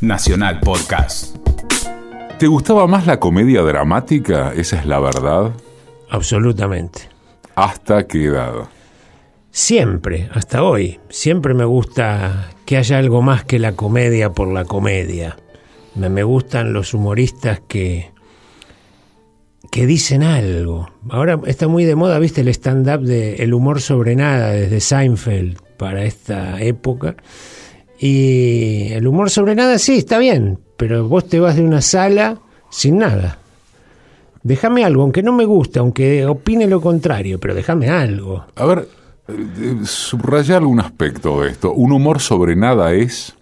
Nacional Podcast. ¿Te gustaba más la comedia dramática? Esa es la verdad. Absolutamente. ¿Hasta qué edad? Siempre, hasta hoy, siempre me gusta que haya algo más que la comedia por la comedia. Me, me gustan los humoristas que, que dicen algo. Ahora está muy de moda, viste, el stand-up de el humor sobre nada, desde Seinfeld para esta época. Y el humor sobre nada sí, está bien, pero vos te vas de una sala sin nada. Déjame algo, aunque no me guste, aunque opine lo contrario, pero déjame algo. A ver, eh, subraya algún aspecto de esto. ¿Un humor sobre nada es?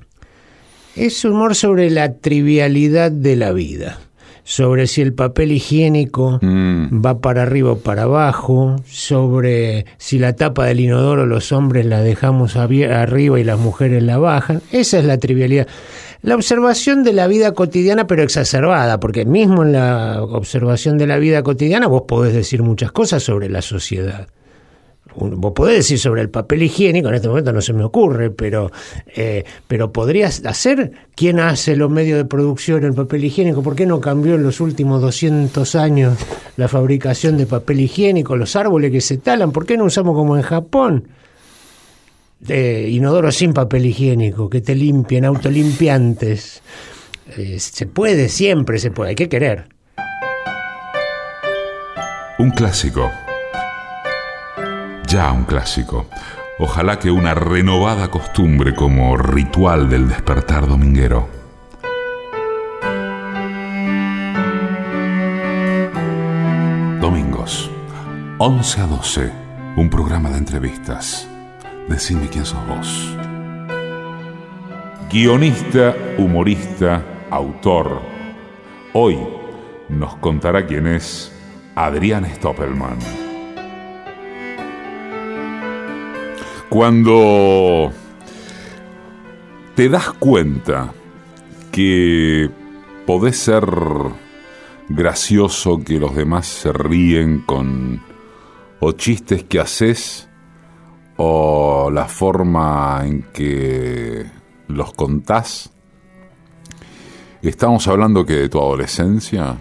Es humor sobre la trivialidad de la vida, sobre si el papel higiénico Mm. va para arriba o para abajo, sobre si la tapa del inodoro los hombres la dejamos arriba y las mujeres la bajan. Esa es la trivialidad. La observación de la vida cotidiana, pero exacerbada, porque mismo en la observación de la vida cotidiana vos podés decir muchas cosas sobre la sociedad. Vos podés decir sobre el papel higiénico, en este momento no se me ocurre, pero, eh, pero podrías hacer quién hace los medios de producción el papel higiénico, por qué no cambió en los últimos 200 años la fabricación de papel higiénico, los árboles que se talan, por qué no usamos como en Japón eh, inodoros sin papel higiénico, que te limpien, autolimpiantes. Eh, se puede, siempre se puede, hay que querer. Un clásico. Ya un clásico. Ojalá que una renovada costumbre como ritual del despertar dominguero. Domingos, 11 a 12, un programa de entrevistas. Decime quién sos vos. Guionista, humorista, autor. Hoy nos contará quién es Adrián Stoppelman. Cuando te das cuenta que podés ser gracioso, que los demás se ríen con o chistes que haces o la forma en que los contás. Estamos hablando que de tu adolescencia.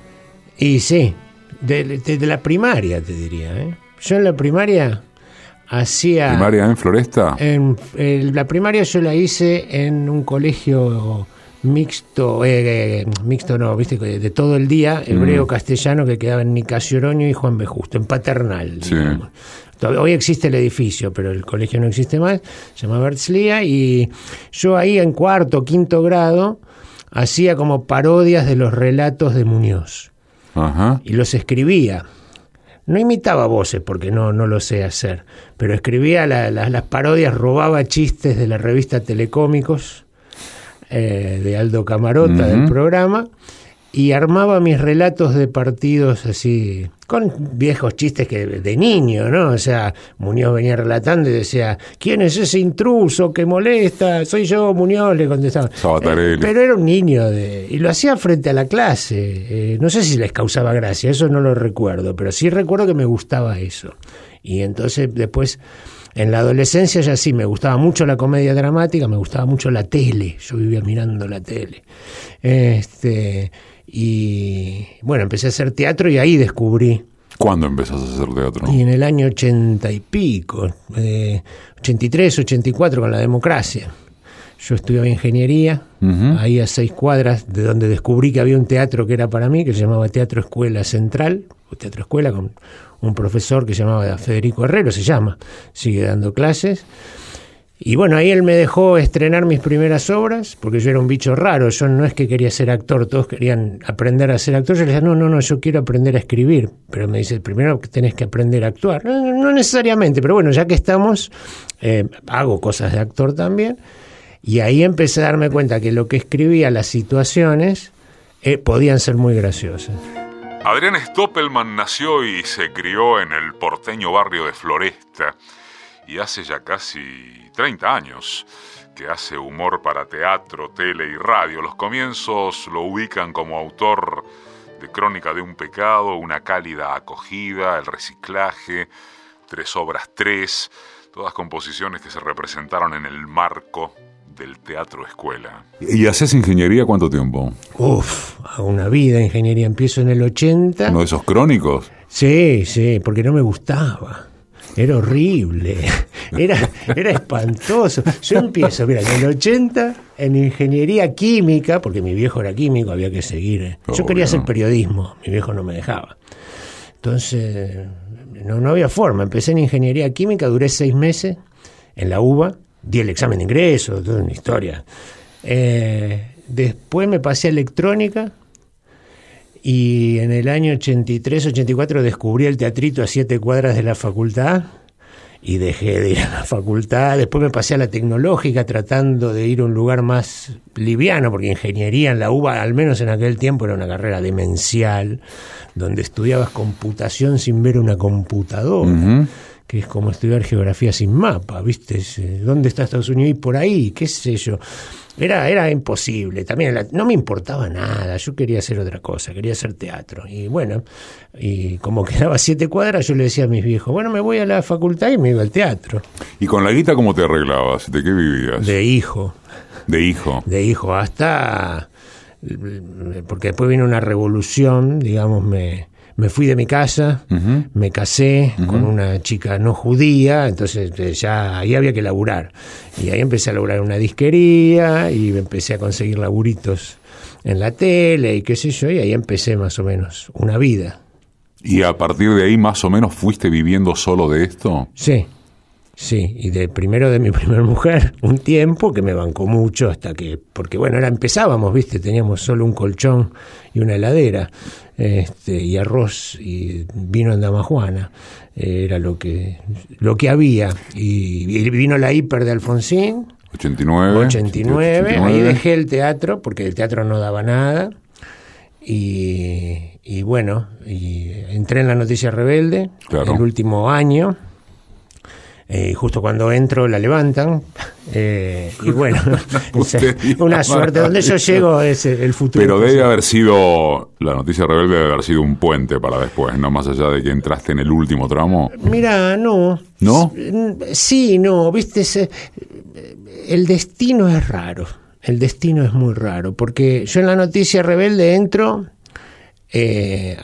Y sí, de, de- de la primaria te diría. ¿eh? Yo en la primaria hacía... Primaria en Floresta. En, en la primaria yo la hice en un colegio mixto, eh, eh, mixto no, viste, de de todo el día, hebreo, castellano, que quedaba en Nicasio Oroño y Juan B. Justo, en Paternal. Sí. digamos. Todavía- Hoy existe el edificio, pero el colegio no existe más, se llama Herzliya, y yo ahí en cuarto, quinto grado, hacía como parodias de los relatos de Muñoz Ajá. y los escribía. No imitaba voces porque no, no lo sé hacer, pero escribía la- la- las parodias, robaba chistes de la revista Telecómicos eh, de Aldo Camarota del programa y armaba mis relatos de partidos así, con viejos chistes que de niño, ¿no? O sea, Muñoz venía relatando y decía, ¿quién es ese intruso que molesta? Soy yo, Muñoz, le contestaba. Eh, pero era un niño de, y lo hacía frente a la clase. Eh, no sé si les causaba gracia, eso no lo recuerdo, pero sí recuerdo que me gustaba eso. Y entonces después, en la adolescencia ya sí, me gustaba mucho la comedia dramática, me gustaba mucho la tele, yo vivía mirando la tele. Este, y bueno, empecé a hacer teatro y ahí descubrí ¿Cuándo empezás a hacer teatro? y en el año ochenta y pico, eh, 83, 84, con la democracia. Yo estudiaba ingeniería, ahí a seis cuadras de donde descubrí que había un teatro que era para mí, que se llamaba Teatro Escuela Central, o Teatro Escuela, con un profesor que se llamaba Federico Herrero, se llama, sigue dando clases. Y bueno, ahí él me dejó estrenar mis primeras obras, porque yo era un bicho raro, yo no es que quería ser actor, todos querían aprender a ser actor, yo le decía, no, no, no, yo quiero aprender a escribir, pero me dice, primero tenés que aprender a actuar, no necesariamente, pero bueno, ya que estamos, eh, hago cosas de actor también, y ahí empecé a darme cuenta que lo que escribía, las situaciones, eh, podían ser muy graciosas. Adrián Stoppelman nació y se crió en el porteño barrio de Floresta y hace ya casi 30 años que hace humor para teatro, tele y radio. Los comienzos lo ubican como autor de Crónica de un pecado, Una cálida acogida, El reciclaje, Tres obras tres, todas composiciones que se representaron en el marco del teatro escuela. ¿Y haces ingeniería cuánto tiempo? Uf, a una vida ingeniería. Empiezo en el 80. ¿Uno de esos crónicos? Sí, sí, porque no me gustaba. Era horrible, era, era espantoso. Yo empiezo, mira, en el 80 en ingeniería química, porque mi viejo era químico, había que seguir. Yo quería hacer periodismo, mi viejo no me dejaba. Entonces, no, no había forma. Empecé en ingeniería química, duré seis meses en la UBA, di el examen de ingreso, toda una historia. Eh, después me pasé a electrónica, y en el año 83-84 descubrí el teatrito a siete cuadras de la facultad y dejé de ir a la facultad. Después me pasé a la tecnológica tratando de ir a un lugar más liviano, porque ingeniería en la UBA, al menos en aquel tiempo, era una carrera demencial, donde estudiabas computación sin ver una computadora. Que es como estudiar geografía sin mapa, ¿viste? ¿Dónde está Estados Unidos? Y por ahí, qué sé yo. Era, era imposible. También no me importaba nada. Yo quería hacer otra cosa, quería hacer teatro. Y bueno, y como quedaba siete cuadras, yo le decía a mis viejos, bueno, me voy a la facultad y me iba al teatro. ¿Y con la guita cómo te arreglabas? ¿De qué vivías? De hijo. De hijo. De hijo, hasta... Porque después vino una revolución, digamos, me me fui de mi casa, me casé con una chica no judía, entonces eh, ya ahí había que laburar. Y ahí empecé a laburar en una disquería y empecé a conseguir laburitos en la tele y qué sé yo, y ahí empecé más o menos una vida. ¿Y a partir de ahí más o menos fuiste viviendo solo de esto? Sí, Sí, y de primero de mi primer mujer, un tiempo que me bancó mucho hasta que, porque bueno, ahora empezábamos, viste, teníamos solo un colchón y una heladera, este, y arroz y vino en Damajuana, era lo que, lo que había, y, vino la hiper de Alfonsín, 89, 89, ahí dejé el teatro, porque el teatro no daba nada, y, y bueno, y entré en la Noticia Rebelde, el último año, eh, justo cuando entro la levantan. Eh, y bueno, una suerte. Donde yo llego es el futuro. Pero debe haber sido, la noticia rebelde debe haber sido un puente para después, no más allá de que entraste en el último tramo. Mira, no. ¿No? Sí, no, viste, el destino es raro. El destino es muy raro, porque yo en la noticia rebelde entro eh,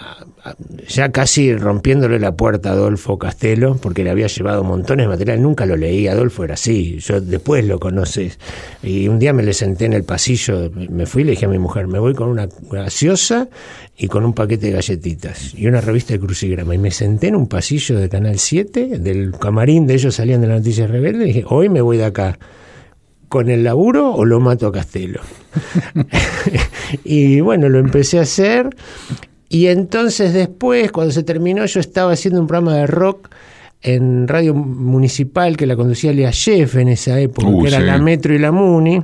ya casi rompiéndole la puerta a Adolfo Castelo, porque le había llevado montones de material, nunca lo leí, Adolfo era así, yo después lo conoces. Y un día me le senté en el pasillo, me fui y le dije a mi mujer, me voy con una gaseosa y con un paquete de galletitas y una revista de crucigrama. Y me senté en un pasillo de Canal 7, del camarín de ellos salían de la Noticias Rebelde, y dije, hoy me voy de acá. ¿Con el laburo o lo mato a Castelo? y bueno, lo empecé a hacer y entonces después, cuando se terminó, yo estaba haciendo un programa de rock en radio municipal que la conducía Lea Jeff en esa época, uh, que era la Metro y la Muni.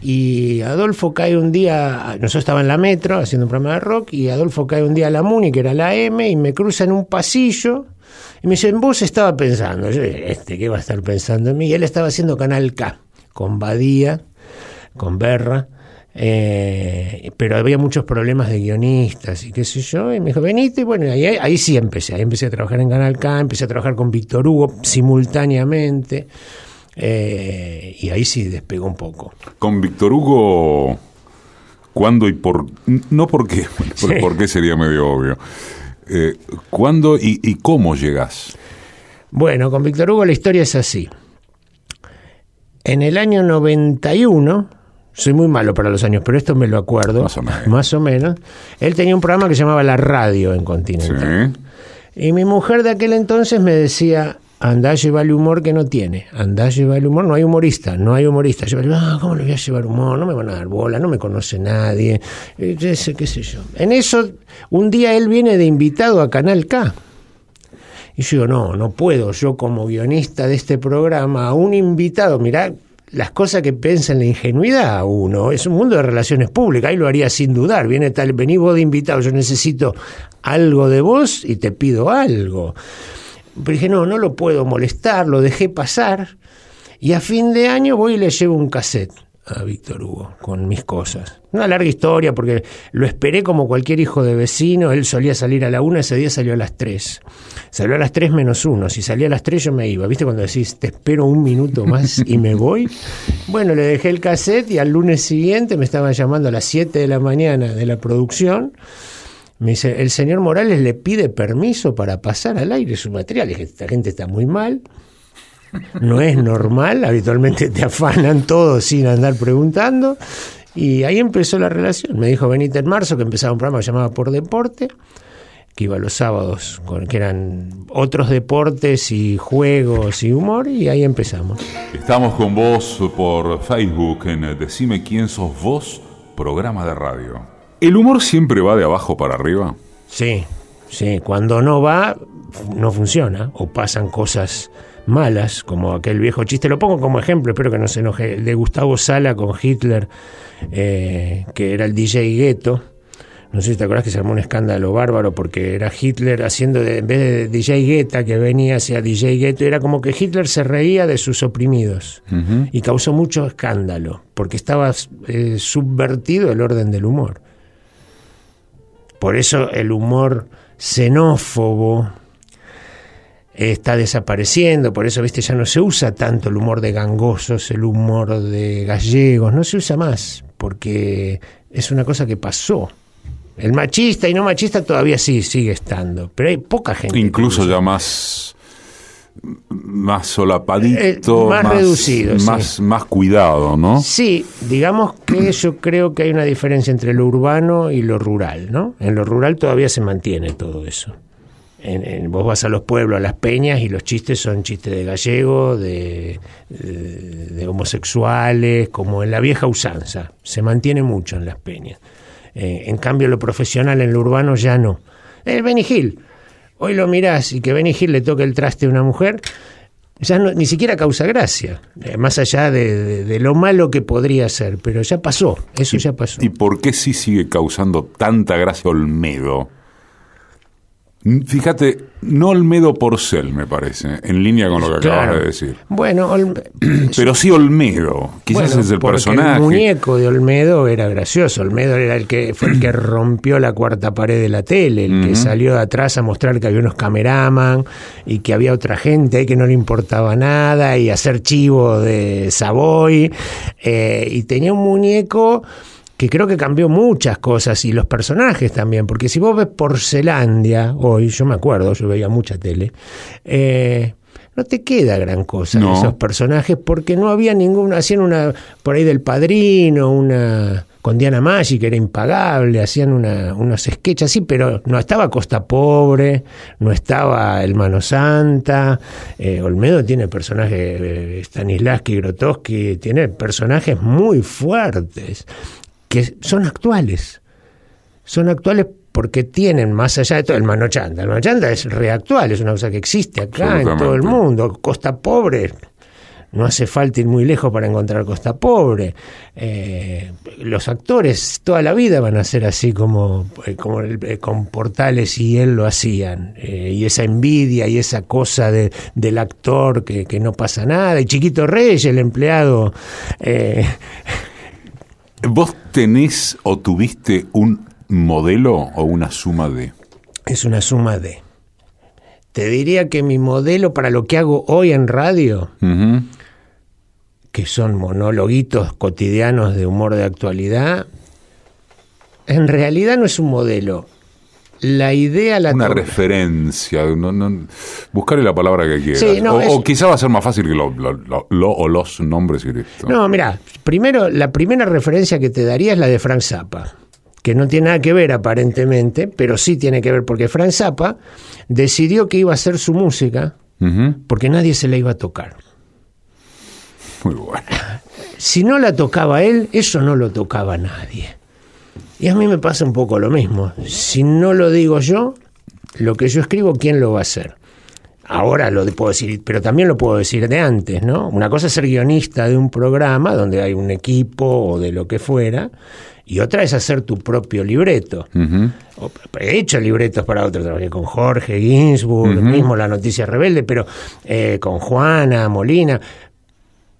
Y Adolfo cae un día, nosotros estaba en la Metro haciendo un programa de rock, y Adolfo cae un día a la Muni, que era la M, y me cruza en un pasillo, y me dice, vos estaba pensando, yo, este, ¿qué va a estar pensando en mí? Y él estaba haciendo Canal K, con Badía, con Berra, eh, pero había muchos problemas de guionistas y qué sé yo, y me dijo, venite, y bueno, ahí, ahí sí empecé, ahí empecé a trabajar en Canal K, empecé a trabajar con Víctor Hugo simultáneamente, eh, y ahí sí despegó un poco. Con Víctor Hugo, ¿cuándo y por no por qué, por, qué sería medio obvio? Eh, ¿Cuándo y, y cómo llegas? Bueno, con Víctor Hugo la historia es así. En el año 91, soy muy malo para los años, pero esto me lo acuerdo. Más o menos. Él tenía un programa que se llamaba La Radio en Continental. Y mi mujer de aquel entonces me decía, andá lleva el humor que no tiene. Andá lleva el humor, no hay humorista, no hay humorista. Yo, ah, ¿cómo le voy a llevar humor? No me van a dar bola, no me conoce nadie. Qué sé yo. En eso, un día él viene de invitado a Canal K. Y yo digo, no, no puedo, yo como guionista de este programa, a un invitado, mirá, las cosas que piensa en la ingenuidad uno. Es un mundo de relaciones públicas, ahí lo haría sin dudar. Viene tal, vení vos de invitado, yo necesito algo de vos y te pido algo. Pero dije, no, no lo puedo molestar, lo dejé pasar. Y a fin de año voy y le llevo un cassette a Víctor Hugo con mis cosas. Una larga historia porque lo esperé como cualquier hijo de vecino. Él solía salir a la una, ese día salió a las tres. Salió a las tres menos uno. Si salía a las tres yo me iba. ¿Viste cuando decís te espero un minuto más y me voy? Bueno, le dejé el cassette y al lunes siguiente me estaban llamando a las siete de la mañana de la producción. Me dice, el señor Morales le pide permiso para pasar al aire su material. Dije, esta gente está muy mal no es normal, habitualmente te afanan todos sin andar preguntando. Y ahí empezó la relación. Me dijo Benítez en marzo que empezaba un programa llamado Por Deporte, que iba los sábados, con, que eran otros deportes y juegos y humor, y ahí empezamos. Estamos con vos por Facebook en Decime quién sos vos, programa de radio. ¿El humor siempre va de abajo para arriba? Sí, sí. Cuando no va, no funciona, o pasan cosas malas, como aquel viejo chiste, lo pongo como ejemplo, espero que no se enoje, de Gustavo Sala con Hitler, eh, que era el DJ Ghetto. No sé si te acuerdas que se armó un escándalo bárbaro porque era Hitler haciendo, de, en vez de DJ Guetta que venía hacia DJ Ghetto, era como que Hitler se reía de sus oprimidos y causó mucho escándalo porque estaba eh, subvertido el orden del humor. Por eso el humor xenófobo, está desapareciendo, por eso, viste, ya no se usa tanto el humor de gangosos, el humor de gallegos, no se usa más, porque es una cosa que pasó. El machista y no machista todavía sí sigue estando, pero hay poca gente. Incluso ya más más solapadito, eh, más, reducido, más, más cuidado, ¿no? Sí, digamos que yo creo que hay una diferencia entre lo urbano y lo rural, ¿no? En lo rural todavía se mantiene todo eso. En, vos vas a los pueblos, a las peñas, y los chistes son chistes de gallego, de, homosexuales, como en la vieja usanza. Se mantiene mucho en las peñas. Eh, en cambio, lo profesional en lo urbano ya no. El Benny Hill. Hoy lo mirás y que Benny Hill le toque el traste a una mujer, ya no, ni siquiera causa gracia, eh, más allá de, lo malo que podría ser, pero ya pasó, eso ya pasó. ¿Y por qué sí sigue causando tanta gracia Olmedo? Fíjate, no Olmedo Porcel, me parece, en línea con lo que acabas de decir. Bueno, pero sí Olmedo, quizás es el personaje. El muñeco de Olmedo era gracioso. Olmedo era el que fue el que rompió la cuarta pared de la tele, el que salió de atrás a mostrar que había unos cameraman y que había otra gente que no le importaba nada y hacer chivo de Savoy. Eh, y tenía un muñeco que creo que cambió muchas cosas y los personajes también, porque si vos ves Porcelandia hoy, yo me acuerdo, yo veía mucha tele, eh, no te queda gran cosa esos personajes porque no había ninguna, hacían una por ahí del padrino, una con Diana Maggi que era impagable, hacían una, unos sketches así, pero no estaba Costa Pobre, no estaba El Mano Santa, eh, Olmedo tiene personajes, eh, Stanislavski, Grotowski, tiene personajes muy fuertes que son actuales. Son actuales porque tienen, más allá de todo, el manochanda. El manochanda es reactual, es una cosa que existe acá en todo el mundo. Costa Pobre, no hace falta ir muy lejos para encontrar Costa Pobre. Eh, los actores toda la vida van a ser así como, eh, como eh, con Portales y él lo hacían. y esa envidia y esa cosa de, del actor que, que, no pasa nada. Y Chiquito Reyes, el empleado ¿Vos tenés o tuviste un modelo o una suma de? Es una suma de. Te diría que mi modelo para lo que hago hoy en radio, que son monologuitos cotidianos de humor de actualidad, en realidad no es un modelo, la idea la una referencia no, buscarle la palabra que quieras. O, quizá va a ser más fácil que lo, lo, o los nombres y listo. No mira primero la primera referencia que te daría es la de Frank Zappa que no tiene nada que ver aparentemente pero sí tiene que ver porque Frank Zappa decidió que iba a hacer su música porque nadie se la iba a tocar. Muy bueno. Si no la tocaba él eso no lo tocaba nadie y a mí me pasa un poco lo mismo. Si no lo digo yo, lo que yo escribo, ¿quién lo va a hacer? Ahora lo puedo decir, pero también lo puedo decir de antes, ¿no? Una cosa es ser guionista de un programa donde hay un equipo o de lo que fuera, y otra es hacer tu propio libreto. He hecho libretos para otros, trabajé con Jorge Ginsburg, mismo La Noticia Rebelde, pero eh, con Juana Molina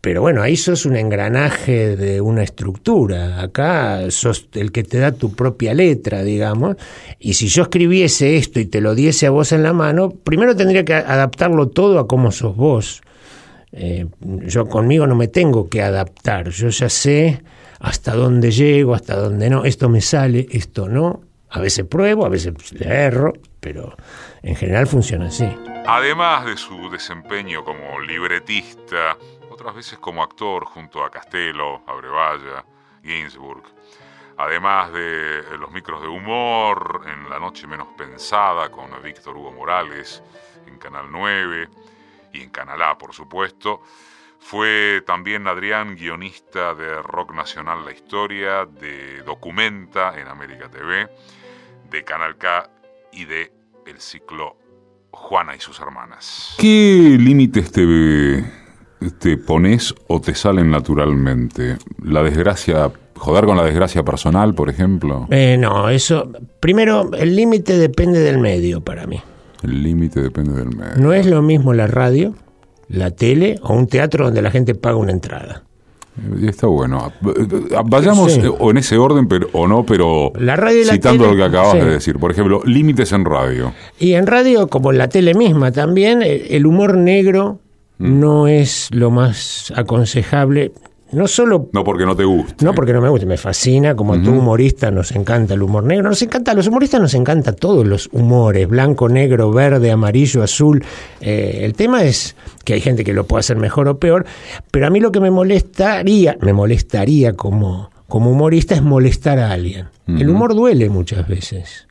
Pero bueno, ahí sos un engranaje de una estructura. Acá sos el que te da tu propia letra, digamos. Y si yo escribiese esto y te lo diese a vos en la mano, primero tendría que adaptarlo todo a cómo sos vos. Eh, yo conmigo no me tengo que adaptar. Yo ya sé hasta dónde llego, hasta dónde no. Esto me sale, esto no. A veces pruebo, a veces le erro, pero en general funciona así. Además de su desempeño como libretista, otras veces como actor junto a Castelo, Abrevaya, Ginsburg, además de los micros de humor en La Noche Menos Pensada con Víctor Hugo Morales en Canal 9 y en Canal A, por supuesto, fue también Adrián guionista de Rock Nacional La Historia, de Documenta en América TV, de Canal K y de el ciclo Juana y sus hermanas. ¿Qué límites te, te pones o te salen naturalmente? ¿La desgracia, joder con la desgracia personal, por ejemplo? Eh, no, eso, primero, el límite depende del medio para mí. El límite depende del medio. No es lo mismo la radio, la tele o un teatro donde la gente paga una entrada. Está bueno. Vayamos Sí. o en ese orden pero, o no, pero La radio la citando tele, lo que acabas sí. de decir. Por ejemplo, límites en radio. Y en radio, como en la tele misma también, eh, el humor negro no es lo más aconsejable. No solo No porque no te guste. No porque no me guste, me fascina, como tú humorista nos encanta el humor negro, nos encanta, a los humoristas nos encanta todos los humores, blanco, negro, verde, amarillo, azul. Eh, el tema es que hay gente que lo puede hacer mejor o peor, pero a mí lo que me molestaría, me molestaría como, como humorista es molestar a alguien. El humor duele muchas veces.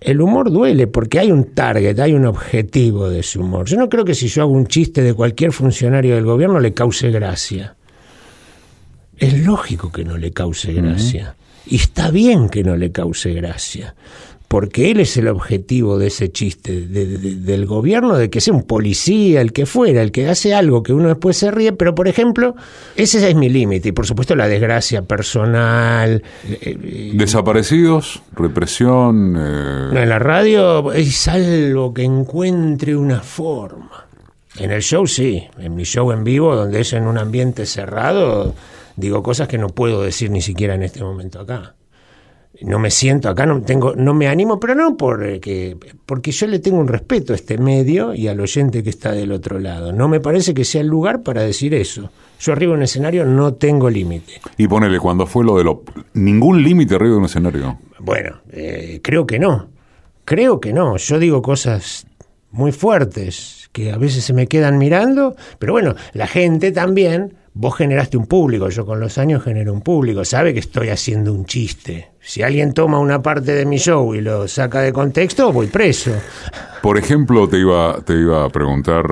El humor duele porque hay un target, hay un objetivo de ese humor. Yo no creo que si yo hago un chiste de cualquier funcionario del gobierno le cause gracia. Es lógico que no le cause gracia. Y está bien que no le cause gracia. Porque él es el objetivo de ese chiste de- de- del gobierno, de que sea un policía, el que fuera, el que hace algo que uno después se ríe. Pero, por ejemplo, ese es mi límite. Y, por supuesto, la desgracia personal. eh, eh, Desaparecidos, represión. eh, no, en la radio es algo que encuentre una forma. En el show sí, en mi show en vivo, donde es en un ambiente cerrado, digo cosas que no puedo decir ni siquiera en este momento acá. No me siento acá, no tengo, no me animo, pero no porque, porque yo le tengo un respeto a este medio y al oyente que está del otro lado. No me parece que sea el lugar para decir eso. Yo arriba en un escenario no tengo límite. y ponele, cuando fue lo de lo. Ningún límite arriba de un escenario. Bueno, eh, creo que no. Creo que no. Yo digo cosas muy fuertes que a veces se me quedan mirando, pero bueno, la gente también, vos generaste un público, yo con los años genero un público, sabe que estoy haciendo un chiste. Si alguien toma una parte de mi show y lo saca de contexto, voy preso. Por ejemplo, te iba, te iba a preguntar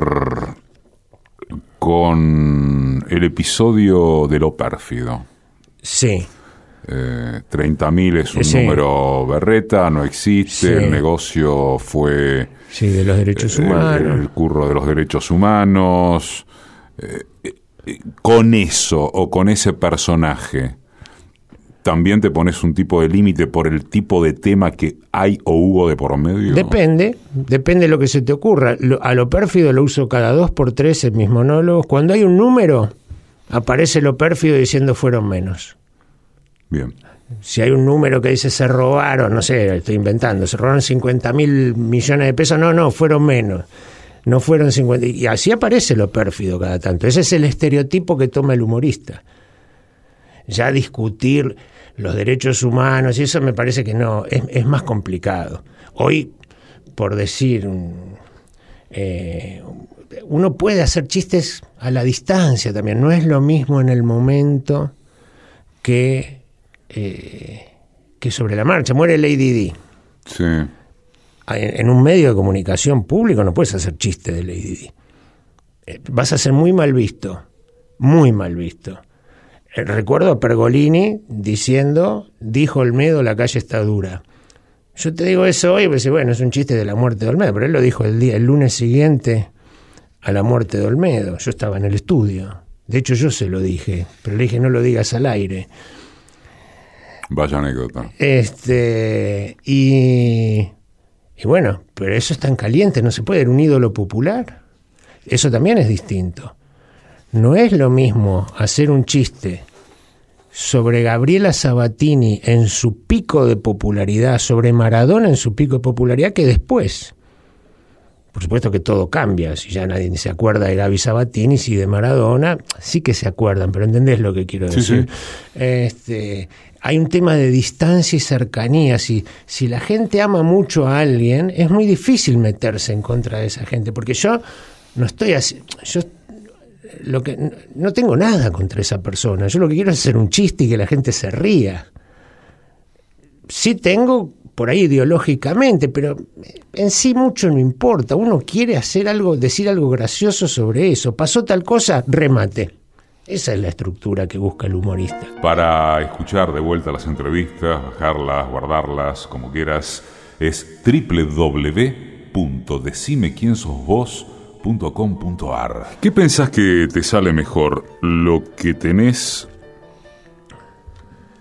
con el episodio de lo pérfido. Sí, Eh, 30.000 es un Sí. número berreta, no existe, Sí. el negocio fue sí, de los derechos el, humanos. el curro de los derechos humanos. Eh, eh, con eso o con ese personaje, ¿también te pones un tipo de límite por el tipo de tema que hay o hubo de por medio? Depende, depende de lo que se te ocurra. A lo pérfido lo uso cada dos por tres en mis monólogos. Cuando hay un número, aparece lo pérfido diciendo fueron menos. Bien. Si hay un número que dice se robaron, no sé, estoy inventando, se robaron 50 mil millones de pesos, no, no, fueron menos. No fueron 50. Y así aparece lo pérfido cada tanto. Ese es el estereotipo que toma el humorista. Ya discutir los derechos humanos y eso me parece que no, es, más complicado. Hoy, por decir, un- eh, uno puede hacer chistes a la distancia también. No es lo mismo en el momento que, eh, que sobre la marcha. Muere Lady Di. Sí. En, un medio de comunicación público no puedes hacer chiste de Lady Di. Eh, Vas a ser muy mal visto. Muy mal visto. Eh, Recuerdo a Pergolini diciendo, dijo Olmedo, la calle está dura. Yo te digo eso hoy, pues bueno, es un chiste de la muerte de Olmedo, pero él lo dijo el día, el lunes siguiente a la muerte de Olmedo. Yo estaba en el estudio. De hecho, yo se lo dije, pero le dije no lo digas al aire. Vaya anécdota. Este, y, y bueno, pero eso está en caliente, no se puede, era un ídolo popular. Eso también es distinto. no es lo mismo hacer un chiste sobre Gabriela Sabatini en su pico de popularidad, sobre Maradona en su pico de popularidad que después. Por supuesto que todo cambia, si ya nadie se acuerda de Gaby Sabatini, si de Maradona, sí que se acuerdan, pero entendés lo que quiero decir. Este, hay un tema de distancia y cercanía. Si, si la gente ama mucho a alguien, es muy difícil meterse en contra de esa gente, porque yo no estoy así, yo lo que no tengo nada contra esa persona. Yo lo que quiero es hacer un chiste y que la gente se ría. Sí tengo por ahí ideológicamente, pero en sí mucho no importa. Uno quiere hacer algo, decir algo gracioso sobre eso. Pasó tal cosa, remate. Esa es la estructura que busca el humorista. Para escuchar de vuelta las entrevistas, bajarlas, guardarlas, como quieras, es www.decimequiensosvos.com ¿Qué pensás que te sale mejor? ¿Lo que tenés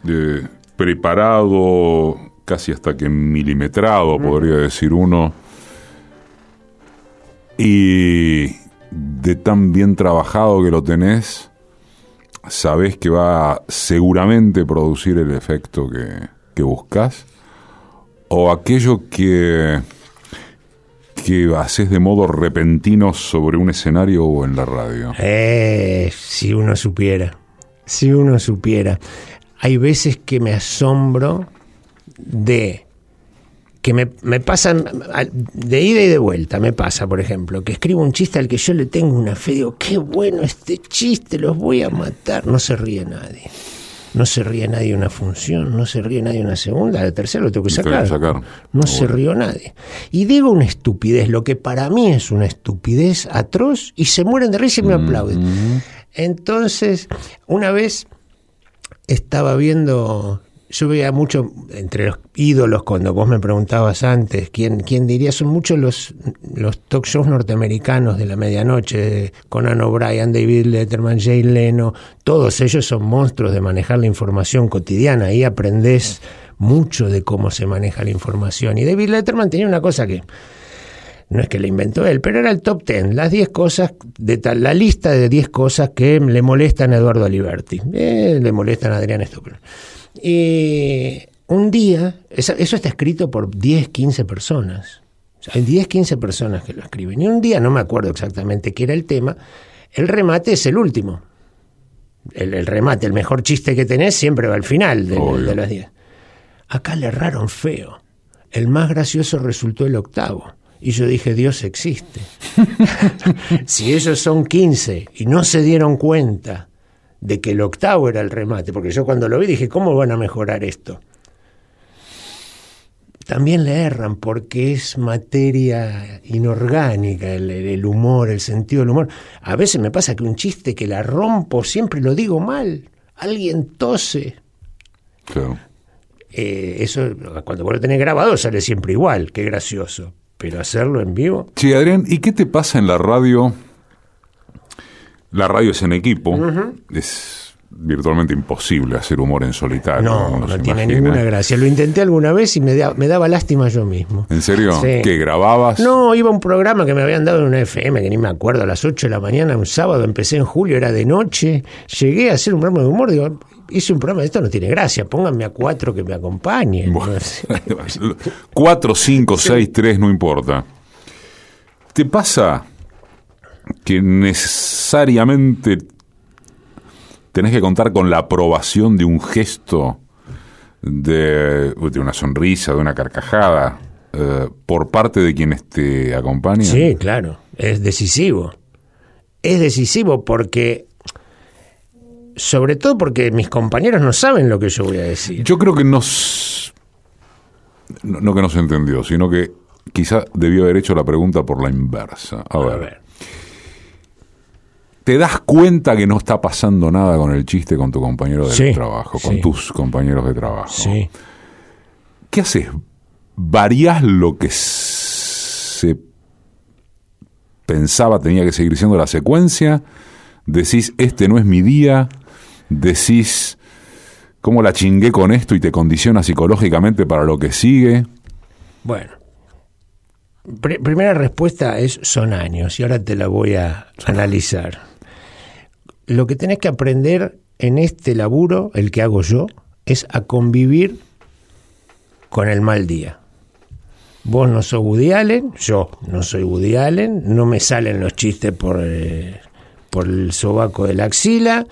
eh, preparado, casi hasta que milimetrado, podría decir uno, y de tan bien trabajado que lo tenés, sabés que va seguramente producir el efecto que, que buscas? ¿O aquello que que haces de modo repentino sobre un escenario o en la radio? Eh, si uno supiera, si uno supiera. Hay veces que me asombro de que me, me, pasan de ida y de vuelta, me pasa, por ejemplo, que escribo un chiste al que yo le tengo una fe, digo, qué bueno este chiste, los voy a matar, no se ríe nadie no se ríe nadie una función, no se ríe nadie una segunda, la tercera lo tengo que sacar. No se rió nadie. Y digo una estupidez, lo que para mí es una estupidez atroz, y se mueren de risa y me aplauden. Entonces, una vez estaba viendo yo veía mucho entre los ídolos cuando vos me preguntabas antes quién, quién diría, son muchos los, los talk shows norteamericanos de la medianoche, Conan O'Brien, David Letterman, Jay Leno, todos ellos son monstruos de manejar la información cotidiana, ahí aprendés mucho de cómo se maneja la información. Y David Letterman tenía una cosa que no es que la inventó él, pero era el top ten, las 10 cosas, de tal, la lista de 10 cosas que le molestan a Eduardo Aliberti, eh, le molestan a Adrián Stoppel. Y un día, eso, está escrito por 10, 15 personas. hay 10, 15 personas que lo escriben. Y un día, no me acuerdo exactamente qué era el tema, el remate es el último. El, remate, el mejor chiste que tenés siempre va al final de, de las 10. Acá le erraron feo. El más gracioso resultó el octavo. Y yo dije, Dios existe. si ellos son 15 y no se dieron cuenta de que el octavo era el remate, porque yo cuando lo vi dije, ¿cómo van a mejorar esto? También le erran porque es materia inorgánica, el, humor, el sentido del humor. A veces me pasa que un chiste que la rompo, siempre lo digo mal. Alguien tose. Claro. Eh, eso, cuando vos lo tenés grabado, sale siempre igual, qué gracioso. Pero hacerlo en vivo. Sí, Adrián, ¿y qué te pasa en la radio la radio es en equipo, es virtualmente imposible hacer humor en solitario. No, no tiene ninguna gracia. Lo intenté alguna vez y me, me daba lástima yo mismo. ¿En serio? ¿Qué grababas? No, iba a un programa que me habían dado en una FM, que ni me acuerdo, a las 8 de la mañana, un sábado, empecé en julio, era de noche, llegué a hacer un programa de humor, digo, hice un programa, esto no tiene gracia, pónganme a cuatro que me acompañen. cuatro, cinco, seis, tres, no importa. ¿Te pasa que necesariamente tenés que contar con la aprobación de un gesto, de, una sonrisa, de una carcajada, eh, por parte de quienes te acompañan. Sí, claro, es decisivo. Es decisivo porque, sobre todo porque mis compañeros no saben lo que yo voy a decir. Yo creo que no, no, que no se entendió, sino que quizá debió haber hecho la pregunta por la inversa. A ver te das cuenta que no está pasando nada con el chiste con tu compañero de trabajo, con tus compañeros de trabajo. Sí. ¿Qué haces? ¿Variás lo que se pensaba tenía que seguir siendo la secuencia? ¿Decís, este no es mi día? ¿Decís, cómo la chingué con esto y te condiciona psicológicamente para lo que sigue? Bueno, primera respuesta es son años y ahora te la voy a analizar lo que tenés que aprender en este laburo, el que hago yo, es a convivir con el mal día. Vos no sos Woody Allen, yo no soy Woody Allen, no me salen los chistes por, eh, por el sobaco de la axila.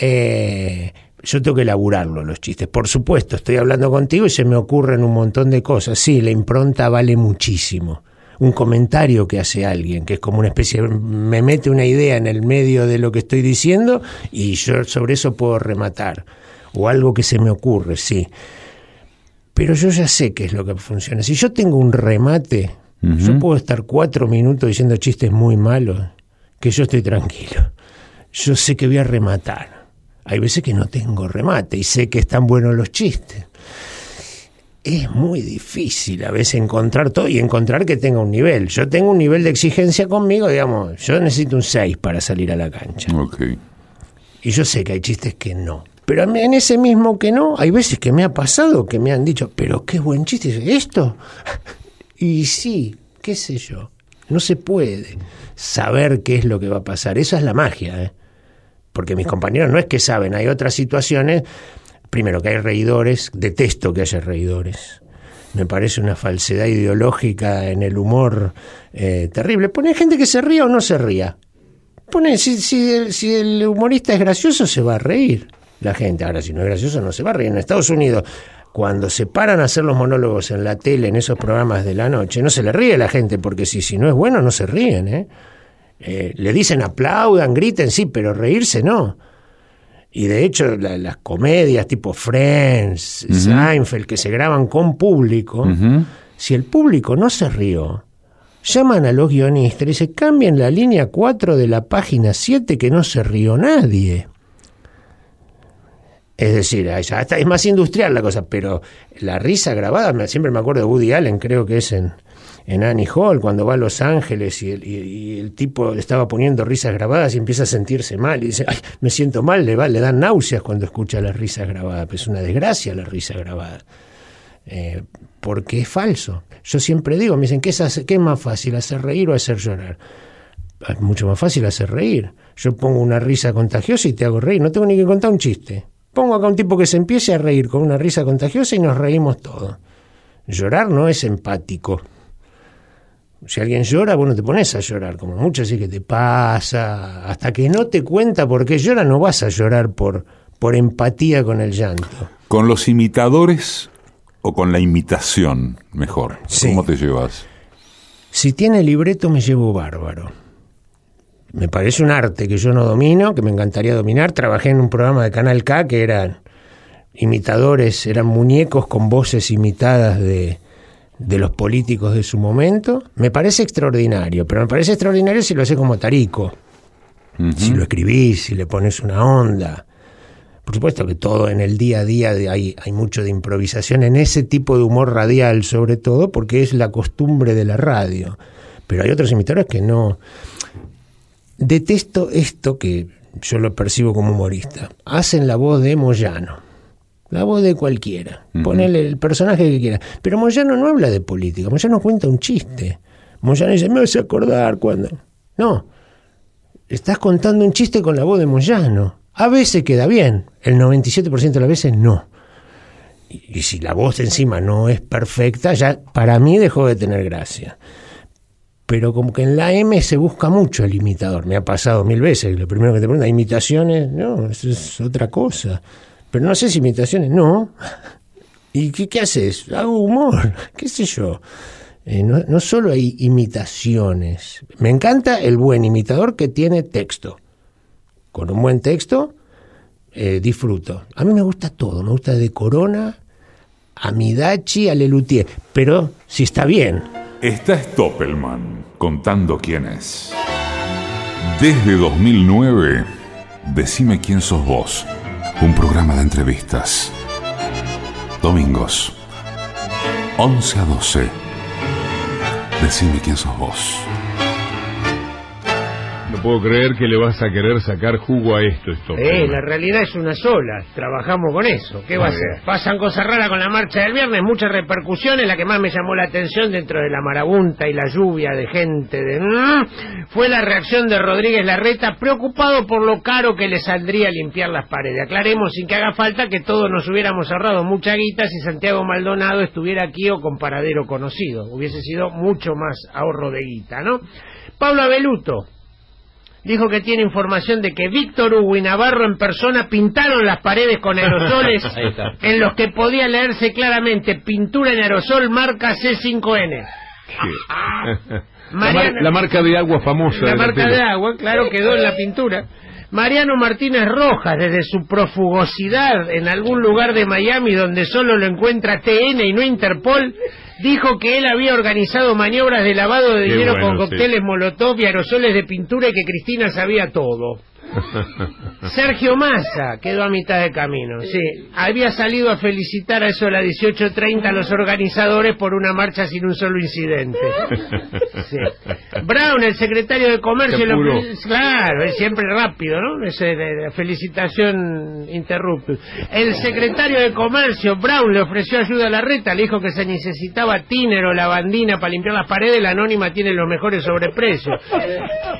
Eh, yo tengo que elaborarlo los chistes. Por supuesto, estoy hablando contigo y se me ocurren un montón de cosas. Sí, la impronta vale muchísimo. Un comentario que hace alguien, que es como una especie, me mete una idea en el medio de lo que estoy diciendo y yo sobre eso puedo rematar. O algo que se me ocurre, sí. Pero yo ya sé qué es lo que funciona. Si yo tengo un remate, yo puedo estar cuatro minutos diciendo chistes muy malos, que yo estoy tranquilo. Yo sé que voy a rematar. Hay veces que no tengo remate y sé que están buenos los chistes. Es muy difícil a veces encontrar todo y encontrar que tenga un nivel. Yo tengo un nivel de exigencia conmigo, digamos, yo necesito un 6 para salir a la cancha. Y yo sé que hay chistes que no. Pero en ese mismo que no, hay veces que me ha pasado que me han dicho, pero qué buen chiste, ¿esto? y sí, qué sé yo, no se puede saber qué es lo que va a pasar. Esa es la magia, ¿eh? Porque mis compañeros no es que saben, hay otras situaciones, primero que hay reidores, detesto que haya reidores. Me parece una falsedad ideológica en el humor eh, terrible. Pone gente que se ría o no se ría. Pone, si, si el humorista es gracioso, se va a reír la gente. Ahora, si no es gracioso, no se va a reír. En Estados Unidos, cuando se paran a hacer los monólogos en la tele, en esos programas de la noche, no se le ríe a la gente, porque si, si no es bueno, no se ríen. ¿eh? eh le dicen aplaudan, griten, sí, pero reírse no. Y de hecho, las comedias tipo Friends, Seinfeld, que se graban con público, si el público no se rió, llaman a los guionistas y se cambian la línea 4 de la página 7 que no se rió nadie. Es decir, es más industrial la cosa, pero la risa grabada, siempre me acuerdo de Woody Allen, creo que es en, en Annie Hall, cuando va a Los Ángeles y el, tipo le estaba poniendo risas grabadas y empieza a sentirse mal y dice, ay, me siento mal, le, va, dan náuseas cuando escucha las risas grabadas, pero es una desgracia la risa grabada, eh, porque es falso. Yo siempre digo, me dicen, ¿qué es, ¿qué es más fácil, hacer reír o hacer llorar? Es mucho más fácil hacer reír. Yo pongo una risa contagiosa y te hago reír, no tengo ni que contar un chiste. Pongo acá un tipo que se empiece a reír con una risa contagiosa y nos reímos todos. Llorar no es empático. Si alguien llora, vos no te pones a llorar, como mucho así que te pasa. Hasta que no te cuenta por qué llora, no vas a llorar por, por empatía con el llanto. ¿Con los imitadores o con la imitación mejor? ¿Cómo te llevas? Si tiene libreto, me llevo bárbaro me parece un arte que yo no domino, que me encantaría dominar. Trabajé en un programa de Canal K que eran imitadores, eran muñecos con voces imitadas de, de los políticos de su momento. Me parece extraordinario, pero me parece extraordinario si lo haces como Tarico. Si lo escribís, si le pones una onda. Por supuesto que todo en el día a día hay, hay mucho de improvisación en ese tipo de humor radial, sobre todo, porque es la costumbre de la radio. Pero hay otros imitadores que no detesto esto que yo lo percibo como humorista. Hacen la voz de Moyano, la voz de cualquiera, ponele el personaje que quiera. Pero Moyano no habla de política, Moyano cuenta un chiste. Moyano dice, me hace acordar cuando... No, estás contando un chiste con la voz de Moyano. A veces queda bien, el 97% de las veces no. Y, y si la voz encima no es perfecta, ya para mí dejó de tener gracia pero como que en la M se busca mucho el imitador. Me ha pasado mil veces. Lo primero que te preguntan, ¿imitaciones? No, eso es otra cosa. Pero no sé si imitaciones, no. ¿Y qué, haces? Hago humor, qué sé yo. Eh, no, solo hay imitaciones. Me encanta el buen imitador que tiene texto. Con un buen texto, eh, disfruto. A mí me gusta todo. Me gusta de Corona a Midachi a Lelutier. Pero si está bien. Está Stoppelman contando quién es. Desde 2009, Decime quién sos vos. Un programa de entrevistas. Domingos, 11 a 12. Decime quién sos vos. Puedo creer que le vas a querer sacar jugo a esto, esto. Eh, la realidad es una sola. Trabajamos con eso. ¿Qué va a hacer? Pasan cosas raras con la marcha del viernes, muchas repercusiones. La que más me llamó la atención dentro de la marabunta y la lluvia de gente de... Mm, fue la reacción de Rodríguez Larreta, preocupado por lo caro que le saldría limpiar las paredes. Aclaremos sin que haga falta que todos nos hubiéramos ahorrado mucha guita si Santiago Maldonado estuviera aquí o con paradero conocido. Hubiese sido mucho más ahorro de guita, ¿no? Pablo Abeluto dijo que tiene información de que Víctor Hugo y Navarro en persona pintaron las paredes con aerosoles en los que podía leerse claramente pintura en aerosol marca C5N. la, la, marca de agua famosa. La marca de agua, claro, quedó en la pintura. Mariano Martínez Rojas, desde su profugosidad en algún lugar de Miami donde solo lo encuentra TN y no Interpol, dijo que él había organizado maniobras de lavado de dinero con cócteles molotov y aerosoles de pintura y que Cristina sabía todo. Sergio Massa quedó a mitad de camino, sí. Había salido a felicitar a eso a las 18.30 a los organizadores por una marcha sin un solo incidente. Brown, el secretario de Comercio, claro, es siempre rápido, ¿no? Es de felicitación interruptus. El secretario de Comercio, Brown, le ofreció ayuda a la reta, le dijo que se necesitaba tiner o lavandina para limpiar las paredes, la anónima tiene los mejores sobreprecios.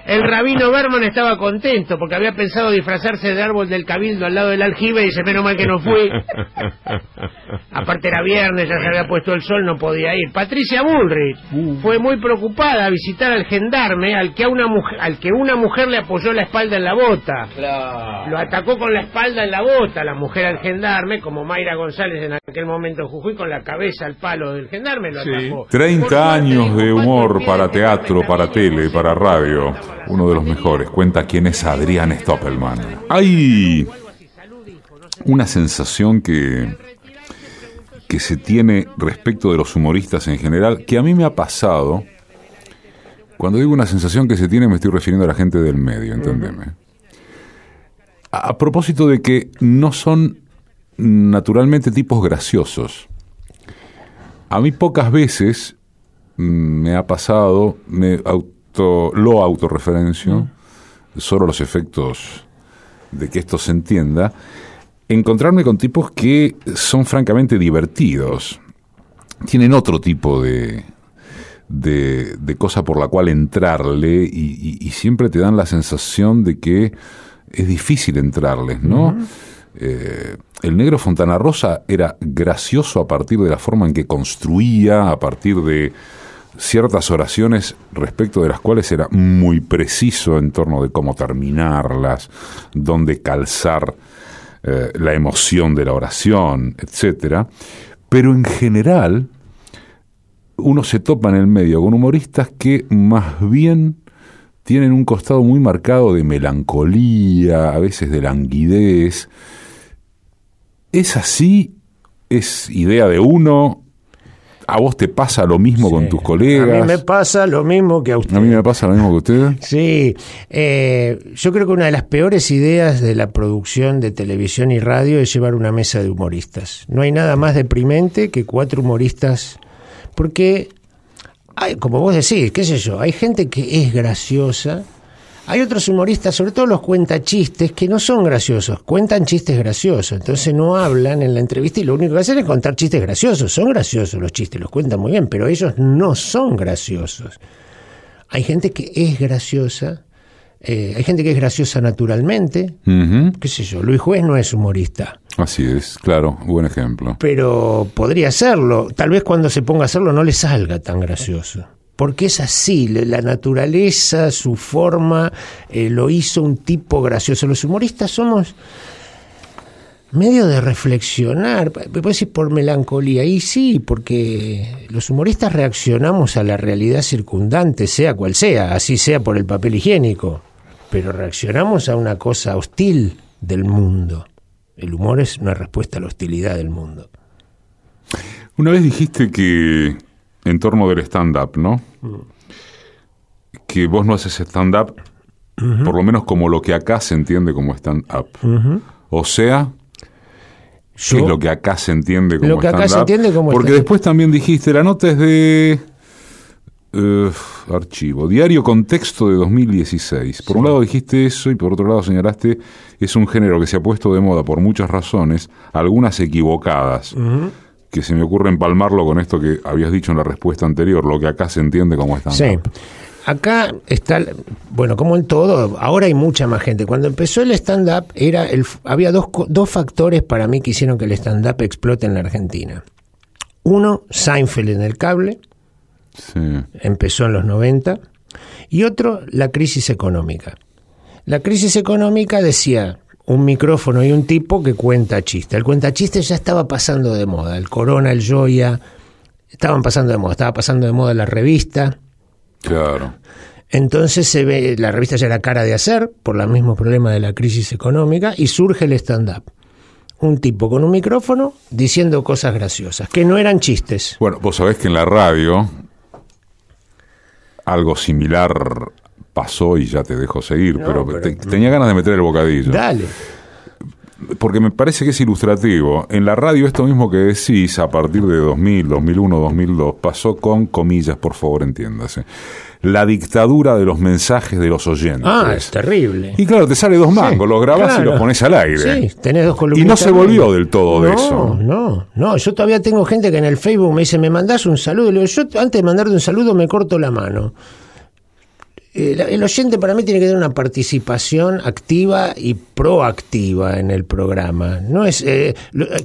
El rabino Berman estaba contento porque había pensado disfrazarse de árbol del cabildo al lado del aljibe y dice, menos mal que no fui. Aparte era viernes, ya se había puesto el sol, no podía ir. Patricia Bullrich uh. fue muy preocupada a visitar al gendarme al que, a una mujer, al que una mujer le apoyó la espalda en la bota. Lo atacó con la espalda en la bota, la mujer al gendarme, como Mayra González en aquel momento Jujuy, con la cabeza al palo del gendarme, lo atacó. 30 años de humor para teatro, para tele, para radio. Uno de los mejores. Cuenta quién es Adrián Stoppelman. Hay una sensación que, que se tiene respecto de los humoristas en general, que a mí me ha pasado. Cuando digo una sensación que se tiene, me estoy refiriendo a la gente del medio, entendeme. A, propósito de que no son naturalmente tipos graciosos. A mí pocas veces me ha pasado, me auto, lo autorreferencio, solo los efectos de que esto se entienda, encontrarme con tipos que son francamente divertidos, tienen otro tipo de, de, de cosa por la cual entrarle y, siempre te dan la sensación de que es difícil entrarles, ¿no? Eh, el negro Fontana Rosa era gracioso a partir de la forma en que construía, a partir de ciertas oraciones respecto de las cuales era muy preciso en torno de cómo terminarlas, dónde calzar eh, la emoción de la oración, etcétera. Pero en general, uno se topa en el medio con humoristas que más bien tienen un costado muy marcado de melancolía, a veces de languidez. ¿Es así? ¿Es idea de uno? ¿A vos te pasa lo mismo con tus colegas? A mí me pasa lo mismo que a usted. A mí me pasa lo mismo que a usted. Sí, eh, yo creo que una de las peores ideas de la producción de televisión y radio es llevar una mesa de humoristas. No hay nada más deprimente que cuatro humoristas, porque, hay, como vos decís, qué sé yo, hay gente que es graciosa hay otros humoristas, sobre todo los cuentachistes, que no son graciosos, cuentan chistes graciosos, entonces no hablan en la entrevista y lo único que hacen es contar chistes graciosos. Son graciosos los chistes, los cuentan muy bien, pero ellos no son graciosos. Hay gente que es graciosa, eh, hay gente que es graciosa naturalmente, qué sé yo, Luis Juez no es humorista. Así es, claro, buen ejemplo. Pero podría serlo, tal vez cuando se ponga a hacerlo no le salga tan gracioso porque es así, la naturaleza, su forma, eh, lo hizo un tipo gracioso. Los humoristas somos medio de reflexionar, me decir por melancolía, y sí, porque los humoristas reaccionamos a la realidad circundante, sea cual sea, así sea por el papel higiénico, pero reaccionamos a una cosa hostil del mundo. El humor es una respuesta a la hostilidad del mundo. Una vez dijiste que en torno del stand-up, ¿no? Que vos no haces stand-up, por lo menos como lo que acá se entiende como stand-up. O sea, ¿qué es lo que acá se entiende como stand-up? Porque después también dijiste, la nota es de Eh, archivo. Diario Contexto de 2016. Por un lado dijiste eso y por otro lado señalaste es un género que se ha puesto de moda por muchas razones, algunas equivocadas, que se me ocurre empalmarlo con esto que habías dicho en la respuesta anterior, lo que acá se entiende como stand Sí. Acá está, bueno, como en todo, ahora hay mucha más gente. Cuando empezó el stand-up, era el, había dos, dos factores para mí que hicieron que el stand-up explote en la Argentina. Uno, Seinfeld en el cable, Sí. empezó en los 90, y otro, la crisis económica. La crisis económica decía un micrófono y un tipo que cuenta chiste. El cuenta chiste ya estaba pasando de moda. El Corona, el Joya, estaban pasando de moda. Estaba pasando de moda la revista. Claro. Entonces se ve, la revista ya era cara de hacer por los mismos problemas de la crisis económica y surge el stand-up. Un tipo con un micrófono diciendo cosas graciosas, que no eran chistes. Bueno, vos sabés que en la radio algo similar pasó y ya te dejo seguir, No, pero, pero- te- tenía ganas de meter el bocadillo. Dale. Porque me parece que es ilustrativo. En la radio esto mismo que decís a partir de 2000, 2001, 2002 pasó con comillas, por favor, entiéndase. La dictadura de los mensajes de los oyentes. Ah, es terrible. Y claro, te sale dos mangos, los grabás y los pones al aire. Sí, tenés dos Y columnitas. no se volvió del todo de eso. No, no, yo todavía tengo gente que en el Facebook me dice, ¿me mandás un saludo? Y le digo, yo antes de mandarte un saludo me corto la mano. El, el oyente para mí tiene que tener una participación activa y proactiva en el programa. No es, eh,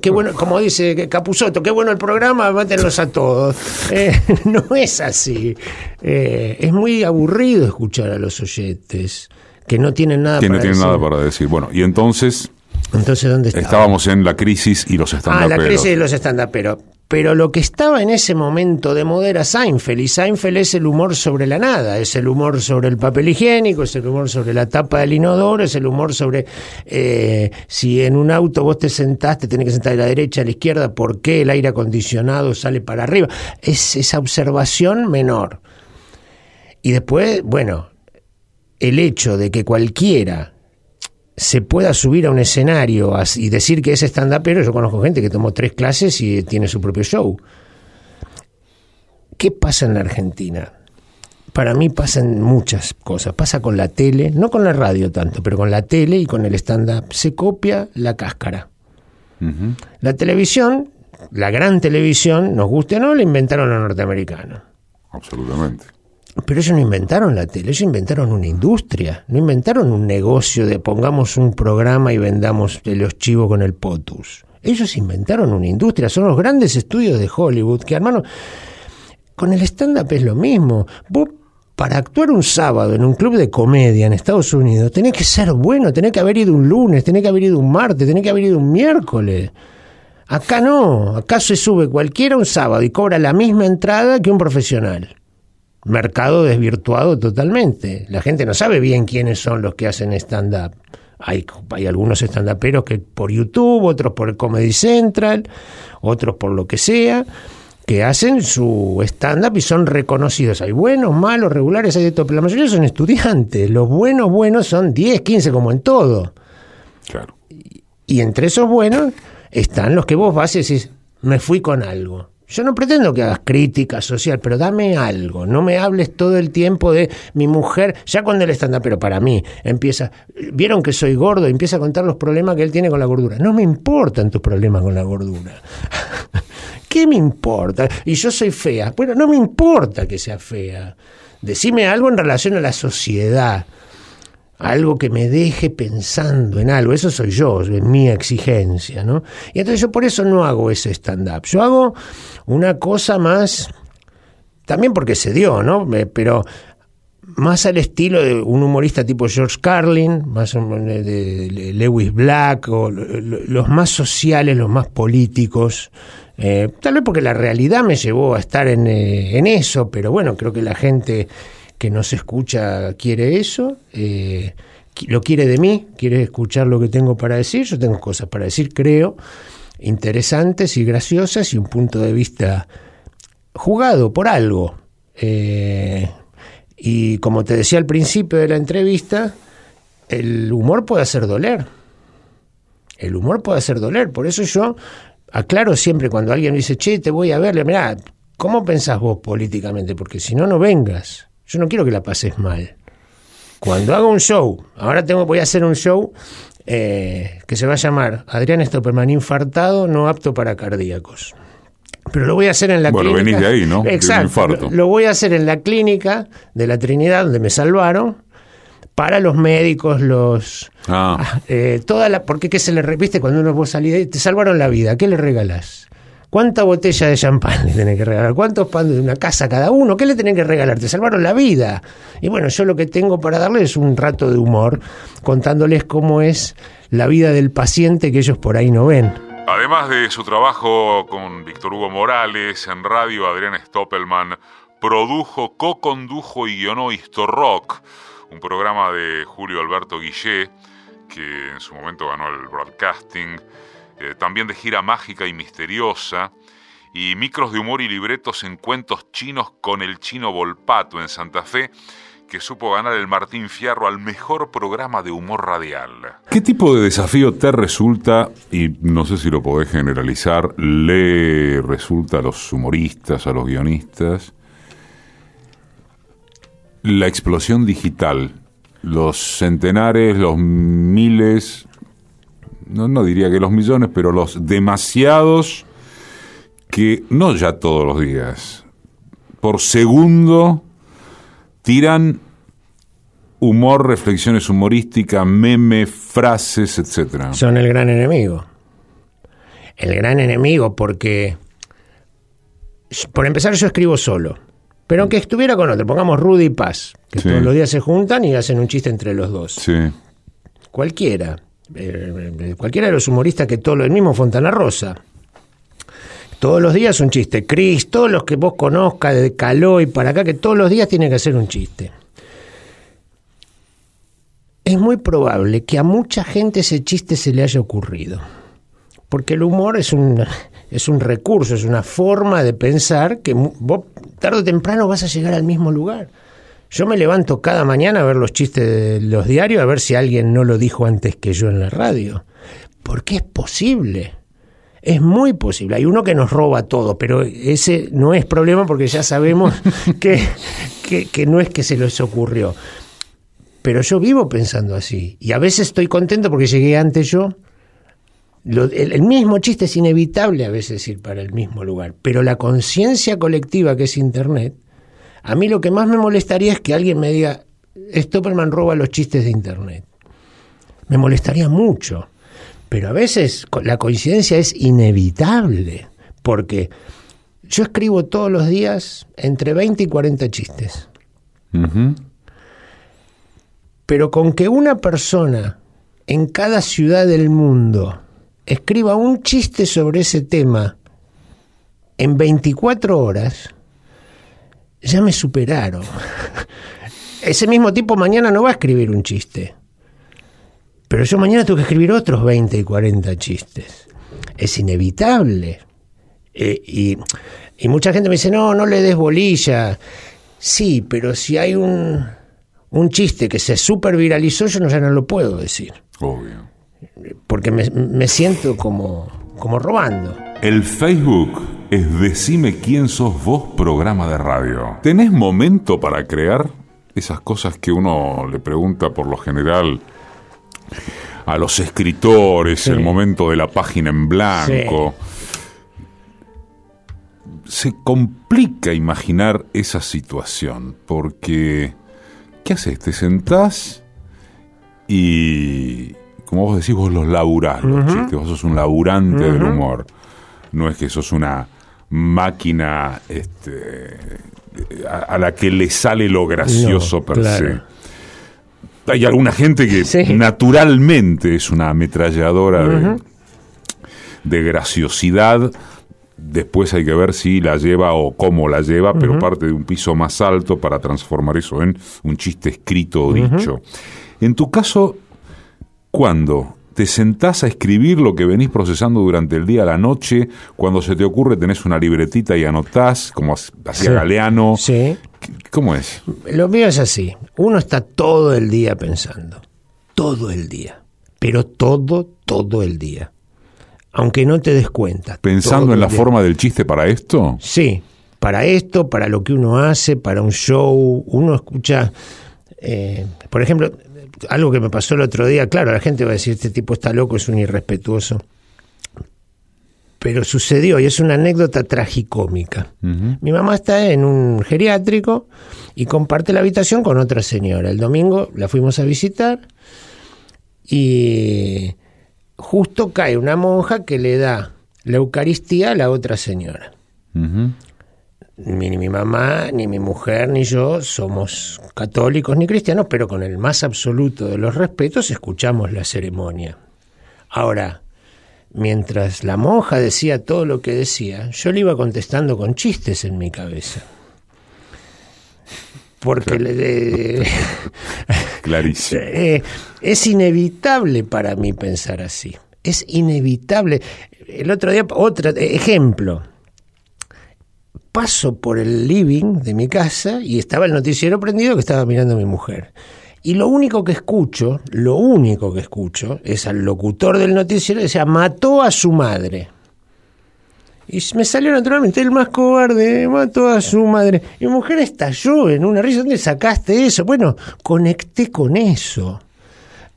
qué bueno, como dice Capuzoto, qué bueno el programa, mátenlos a todos. Eh, no es así. Eh, es muy aburrido escuchar a los oyentes que no tienen nada Que no para tiene decir. nada para decir. Bueno, y entonces Entonces, ¿dónde está? estábamos en la crisis y los Ah, estandaperos. la crisis de los stand-uperos. Pero lo que estaba en ese momento de moda era Seinfeld, y Seinfeld es el humor sobre la nada, es el humor sobre el papel higiénico, es el humor sobre la tapa del inodoro, es el humor sobre eh, si en un auto vos te sentaste, tenés que sentar de la derecha a la izquierda, por qué el aire acondicionado sale para arriba. Es esa observación menor. Y después, bueno, el hecho de que cualquiera se pueda subir a un escenario y decir que es stand-upero, yo conozco gente que tomó tres clases y tiene su propio show. ¿Qué pasa en la Argentina? Para mí pasan muchas cosas. Pasa con la tele, no con la radio tanto, pero con la tele y con el stand-up. Se copia la cáscara. La televisión, la gran televisión, nos guste o no, la inventaron los norteamericanos. Absolutamente. Pero ellos no inventaron la tele, ellos inventaron una industria, no inventaron un negocio de pongamos un programa y vendamos los chivos con el POTUS. Ellos inventaron una industria, son los grandes estudios de Hollywood que hermano, con el stand-up es lo mismo. Vos, para actuar un sábado en un club de comedia en Estados Unidos, tenés que ser bueno, tenés que haber ido un lunes, tenés que haber ido un martes, tenés que haber ido un miércoles. Acá no, acá se sube cualquiera un sábado y cobra la misma entrada que un profesional mercado desvirtuado totalmente. La gente no sabe bien quiénes son los que hacen stand-up. Hay, hay algunos stand-uperos que por YouTube, otros por el Comedy Central, otros por lo que sea, que hacen su stand-up y son reconocidos. Hay buenos, malos, regulares, hay de todo, pero la mayoría son estudiantes. Los buenos, buenos son 10, 15 como en todo. Claro. Y entre esos buenos están los que vos vas y decís, me fui con algo. Yo no pretendo que hagas crítica social, pero dame algo. No me hables todo el tiempo de mi mujer, ya cuando él está, pero para mí empieza, vieron que soy gordo, empieza a contar los problemas que él tiene con la gordura. No me importan tus problemas con la gordura. ¿Qué me importa? Y yo soy fea. Bueno, no me importa que sea fea. Decime algo en relación a la sociedad algo que me deje pensando en algo. Eso soy yo, en mi exigencia, ¿no? Y entonces yo por eso no hago ese stand-up. Yo hago una cosa más, también porque se dio, ¿no? Me- Pero más al estilo de un humorista tipo George Carlin, más de, Lewis Black, o lo- lo- los más sociales, los más políticos. Eh, tal vez porque la realidad me llevó a estar en, eh, en eso, pero bueno, creo que la gente que nos escucha quiere eso, eh, lo quiere de mí, quiere escuchar lo que tengo para decir, yo tengo cosas para decir, creo, interesantes y graciosas y un punto de vista jugado por algo. Eh, y como te decía al principio de la entrevista, el humor puede hacer doler. El humor puede hacer doler. Por eso yo aclaro siempre cuando alguien dice, che, te voy a ver, mirá, ¿cómo pensás vos políticamente? Porque si no, no vengas. Yo no quiero que la pases mal. Cuando hago un show, ahora tengo, voy a hacer un show eh, que se va a llamar Adrián Stopperman infartado, no apto para cardíacos. Pero lo voy a hacer en la Bueno, clínica. venís de ahí, ¿no? Exacto. Lo, lo voy a hacer en la clínica de la Trinidad, donde me salvaron, para los médicos, los. Ah, eh, toda la, porque qué se le repite cuando uno vos salís de ahí? Te salvaron la vida, ¿qué le regalás? ¿Cuánta botella de champán le tenés que regalar? ¿Cuántos pan de una casa cada uno? ¿Qué le tenés que regalar? Te salvaron la vida. Y bueno, yo lo que tengo para darles es un rato de humor, contándoles cómo es la vida del paciente que ellos por ahí no ven. Además de su trabajo con Víctor Hugo Morales en radio, Adrián Stoppelman produjo, co-condujo y guionó Rock, un programa de Julio Alberto Guillé, que en su momento ganó el broadcasting, eh, también de gira mágica y misteriosa, y micros de humor y libretos en cuentos chinos con el chino Volpato en Santa Fe, que supo ganar el Martín Fierro al mejor programa de humor radial. ¿Qué tipo de desafío te resulta, y no sé si lo podés generalizar, le resulta a los humoristas, a los guionistas, la explosión digital? Los centenares, los miles, no, no diría que los millones, pero los demasiados que, no ya todos los días, por segundo tiran humor, reflexiones humorísticas, memes, frases, etcétera. Son el gran enemigo. El gran enemigo porque, por empezar, yo escribo solo. Pero aunque estuviera con otro, pongamos Rudy y Paz, que Sí. todos los días se juntan y hacen un chiste entre los dos. Sí, Cualquiera. Eh, eh, cualquiera de los humoristas que todo lo mismo Fontana Rosa. Todos los días un chiste. Cris, todos los que vos conozcas, de y para acá, que todos los días tiene que hacer un chiste. Es muy probable que a mucha gente ese chiste se le haya ocurrido. Porque el humor es un, es un recurso, es una forma de pensar que vos tarde o temprano vas a llegar al mismo lugar. Yo me levanto cada mañana a ver los chistes de los diarios, a ver si alguien no lo dijo antes que yo en la radio. Porque es posible. Es muy posible. Hay uno que nos roba todo, pero ese no es problema porque ya sabemos que, que, que no es que se les ocurrió. Pero yo vivo pensando así. Y a veces estoy contento porque llegué antes yo. Lo- el, el mismo chiste es inevitable a veces ir para el mismo lugar. Pero la conciencia colectiva que es Internet, a mí lo que más me molestaría es que alguien me diga, Stopperman roba los chistes de Internet. Me molestaría mucho. Pero a veces la coincidencia es inevitable. Porque yo escribo todos los días entre 20 y 40 chistes. Pero con que una persona en cada ciudad del mundo escriba un chiste sobre ese tema en 24 horas, ya me superaron. Ese mismo tipo mañana no va a escribir un chiste. Pero yo mañana tengo que escribir otros 20 y 40 chistes. Es inevitable. Eh, y, y mucha gente me dice, no, no le des bolilla. Sí, pero si hay un, un chiste que se super viralizó, yo no, ya no lo puedo decir. Obvio. Porque me, me siento como, como robando. El Facebook es Decime quién sos vos programa de radio. ¿Tenés momento para crear esas cosas que uno le pregunta por lo general a los escritores, Sí. el momento de la página en blanco? Se complica imaginar esa situación porque ¿qué haces? Te sentás y como vos decís, vos los laburás los chistes, vos sos un laburante del humor. No es que sos una máquina este, a, a la que le sale lo gracioso No, per claro. se. Hay alguna gente que Sí. naturalmente es una ametralladora de, de graciosidad. Después hay que ver si la lleva o cómo la lleva, pero parte de un piso más alto para transformar eso en un chiste escrito o dicho. En tu caso, ¿cuándo? ¿Te sentás a escribir lo que venís procesando durante el día la noche? Cuando se te ocurre tenés una libretita y anotás, como ha- hacía Sí. Galeano. Sí. ¿Cómo es? Lo mío es así. Uno está todo el día pensando. Todo el día. Pero todo, todo el día. Aunque no te des cuenta. ¿Pensando en la día. forma del chiste para esto? Sí. para esto, para lo que uno hace, para un show. Uno escucha, eh, por ejemplo, algo que me pasó el otro día, claro, la gente va a decir, este tipo está loco, es un irrespetuoso. Pero sucedió y es una anécdota tragicómica. Mi mamá está en un geriátrico y comparte la habitación con otra señora. El domingo la fuimos a visitar y justo cae una monja que le da la Eucaristía a la otra señora. Ni mi mamá, ni mi mujer, ni yo somos católicos ni cristianos, pero con el más absoluto de los respetos escuchamos la ceremonia. Ahora, mientras la monja decía todo lo que decía, yo le iba contestando con chistes en mi cabeza. Porque le, Clarísimo. eh, es inevitable para mí pensar así. Es inevitable. El otro día, otro ejemplo. Paso por el living de mi casa y estaba el noticiero prendido que estaba mirando a mi mujer. Y lo único que escucho, lo único que escucho, es al locutor del noticiero que decía, mató a su madre. Y me salió naturalmente el más cobarde, mató a su madre. Mi mujer estalló en una risa. ¿Dónde sacaste eso? Bueno, conecté con eso.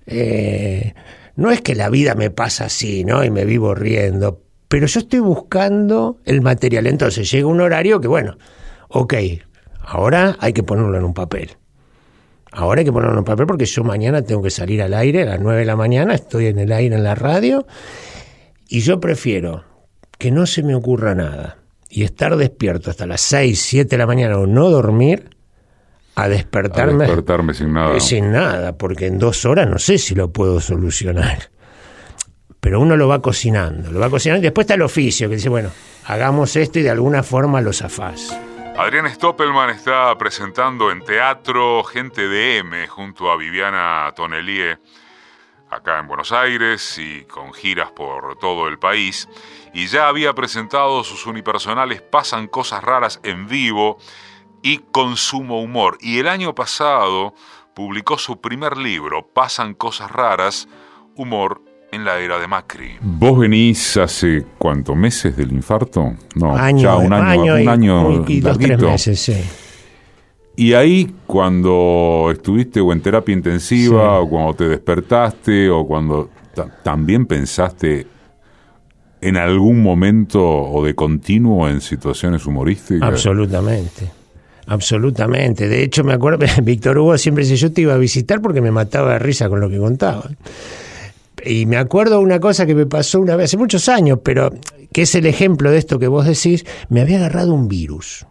Eh, no es que la vida me pasa así, ¿no? Y me vivo riendo. Pero yo estoy buscando el material. Entonces llega un horario que, bueno, ok, ahora hay que ponerlo en un papel. Ahora hay que ponerlo en un papel porque yo mañana tengo que salir al aire a las 9 de la mañana, estoy en el aire en la radio. Y yo prefiero que no se me ocurra nada y estar despierto hasta las 6, 7 de la mañana o no dormir a despertarme, A despertarme sin nada. eh, sin nada, porque en dos horas no sé si lo puedo solucionar. Pero uno lo va cocinando, lo va cocinando y después está el oficio que dice, bueno, hagamos esto y de alguna forma lo zafás. Adrián Stoppelman está presentando en teatro Gente de M junto a Viviana Tonelie acá en Buenos Aires y con giras por todo el país. Y ya había presentado sus unipersonales Pasan Cosas Raras en vivo y Consumo Humor. Y el año pasado publicó su primer libro, Pasan Cosas Raras, Humor en la era de Macri. ¿Vos venís hace cuánto? ¿Meses del infarto? No, Año, ya un año, y, un año y dos, tres meses, sí. Y ahí, cuando estuviste o en terapia intensiva, Sí. o cuando te despertaste, o cuando ta- también pensaste en algún momento o de continuo en situaciones humorísticas. Absolutamente. Absolutamente. De hecho, me acuerdo, Víctor Hugo siempre dice, yo te iba a visitar porque me mataba de risa con lo que contaba. Y me acuerdo una cosa que me pasó una vez, hace muchos años, pero que es el ejemplo de esto que vos decís, me había agarrado un virus,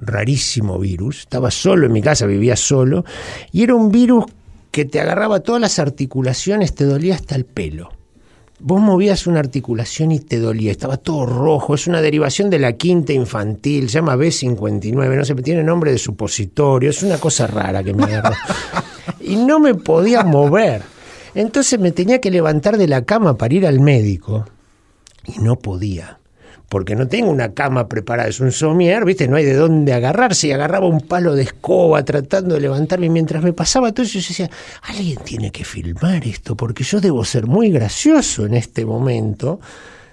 rarísimo virus, estaba solo en mi casa, vivía solo, y era un virus que te agarraba todas las articulaciones, te dolía hasta el pelo. Vos movías una articulación y te dolía, estaba todo rojo, es una derivación de la quinta infantil, se llama B59, no sé, tiene nombre de supositorio, es una cosa rara que me agarró. y no me podía mover. Entonces me tenía que levantar de la cama para ir al médico y no podía. Porque no tengo una cama preparada, es un somier, ¿viste? No hay de dónde agarrarse. Y agarraba un palo de escoba tratando de levantarme. Y mientras me pasaba todo eso, yo decía, alguien tiene que filmar esto, porque yo debo ser muy gracioso en este momento,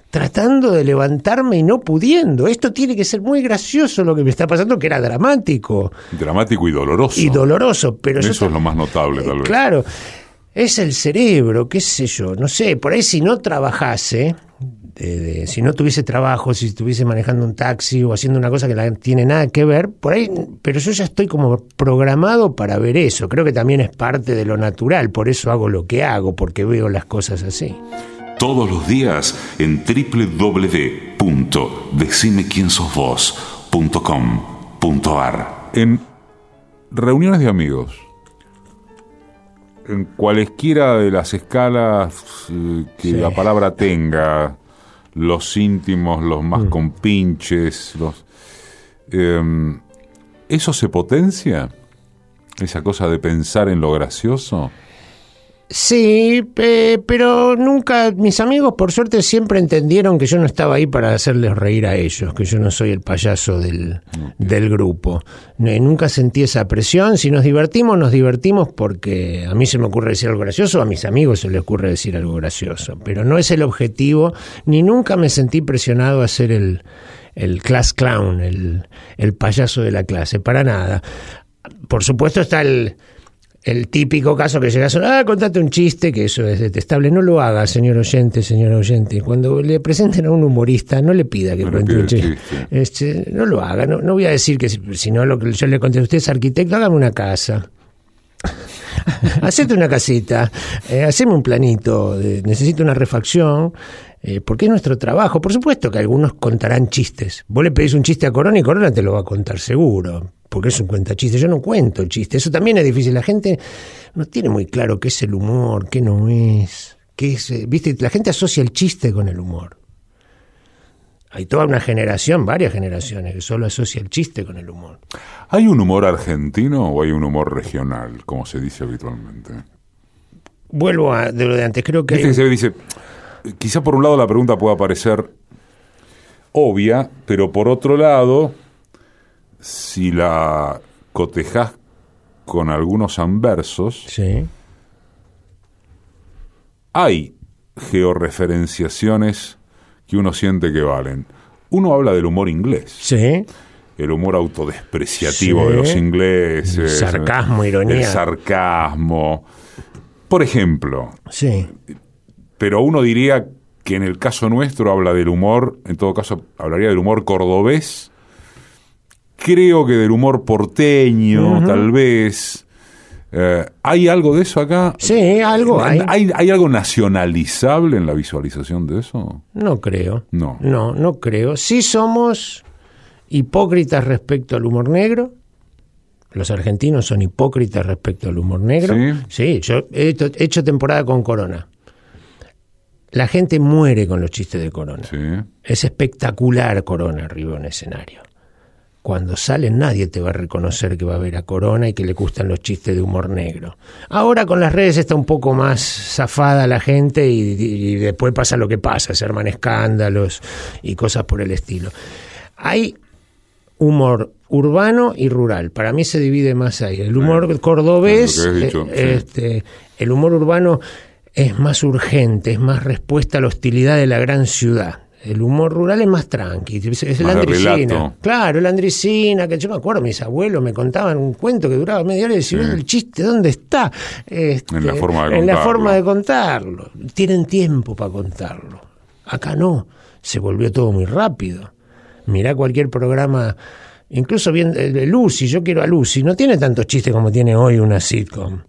tratando de levantarme y no pudiendo. Esto tiene que ser muy gracioso lo que me está pasando, que era dramático Dramático y doloroso. y doloroso. Pero yo Eso es lo más notable, tal eh, vez. Claro, es el cerebro, qué sé yo, no sé, por ahí si no trabajase, de- de- si no tuviese trabajo, si estuviese manejando un taxi o haciendo una cosa que no tiene nada que ver, por ahí, pero yo ya estoy como programado para ver eso, creo que también es parte de lo natural, por eso hago lo que hago, porque veo las cosas así. Todos los días en www.decimequiensosvos.com.ar En reuniones de amigos, en cualesquiera de las escalas eh, que Sí. la palabra tenga, los íntimos, los más Mm. compinches, los, em, ¿eso se potencia? Esa cosa de pensar en lo gracioso. Sí, pe- pero nunca, mis amigos por suerte siempre entendieron que yo no estaba ahí para hacerles reír a ellos, que yo no soy el payaso del, del grupo. Eh, Nunca sentí esa presión, si nos divertimos, nos divertimos porque a mí se me ocurre decir algo gracioso, a mis amigos se les ocurre decir algo gracioso, pero no es el objetivo, ni nunca me sentí presionado a ser el, el class clown, el, el payaso de la clase, para nada. Por supuesto está el, el típico caso que llegas a ah, contate un chiste, que eso es detestable. No lo haga, señor oyente, señor oyente. Cuando le presenten a un humorista, no le pida que No cuente un chiste. Este, no lo haga. No, no voy a decir que si, si no lo que yo le conté a usted es arquitecto, hágame una casa. Hacete una casita, eh, haceme un planito, de- necesito una refacción, eh, porque es nuestro trabajo. Por supuesto que algunos contarán chistes. Vos le pedís un chiste a Corona y Corona te lo va a contar seguro, porque es un cuenta chistes. Yo no cuento chistes, eso también es difícil. La gente no tiene muy claro qué es el humor, qué no es. Qué es eh, ¿Viste? La gente asocia el chiste con el humor. Hay toda una generación, varias generaciones, que solo asocia el chiste con el humor. ¿Hay un humor argentino o hay un humor regional, como se dice habitualmente? Vuelvo a de lo de antes, creo que... Viste que se dice, quizá por un lado la pregunta pueda parecer obvia, pero por otro lado, si la cotejas con algunos anversos, Sí. hay georreferenciaciones que uno siente que valen. Uno habla del humor inglés, Sí. el humor autodespreciativo Sí. de los ingleses, El sarcasmo, ironía. el sarcasmo. Por ejemplo, Sí. Pero uno diría que en el caso nuestro habla del humor, en todo caso hablaría del humor cordobés, creo que del humor porteño, tal vez. Eh, ¿Hay algo de eso acá? Sí, algo hay. ¿Hay, hay algo nacionalizable en la visualización de eso? No creo. No. No, no creo. Sí somos hipócritas respecto al humor negro. Los argentinos son hipócritas respecto al humor negro. ¿Sí? yo he hecho, he hecho temporada con Corona. La gente muere con los chistes de Corona. Sí. Es espectacular Corona arriba en escenario. Cuando sale nadie te va a reconocer que va a ver a Corona y que le gustan los chistes de humor negro. Ahora con las redes está un poco más zafada la gente y, y después pasa lo que pasa, se arman escándalos y cosas por el estilo. Hay humor urbano y rural. Para mí se divide más ahí. El humor cordobés, dicho, eh, sí. este, el humor urbano es más urgente, es más respuesta a la hostilidad de la gran ciudad. El humor rural es más tranqui, es Más la andricina. Claro, la andricina, que yo me acuerdo, mis abuelos me contaban un cuento que duraba media hora y decían, Sí. el chiste, ¿dónde está? Este, En la forma de en la contarlo. forma de contarlo. Tienen tiempo para contarlo. Acá no, se volvió todo muy rápido. Mirá cualquier programa, incluso bien el Lucy, yo quiero a Lucy, no tiene tantos chistes como tiene hoy una sitcom,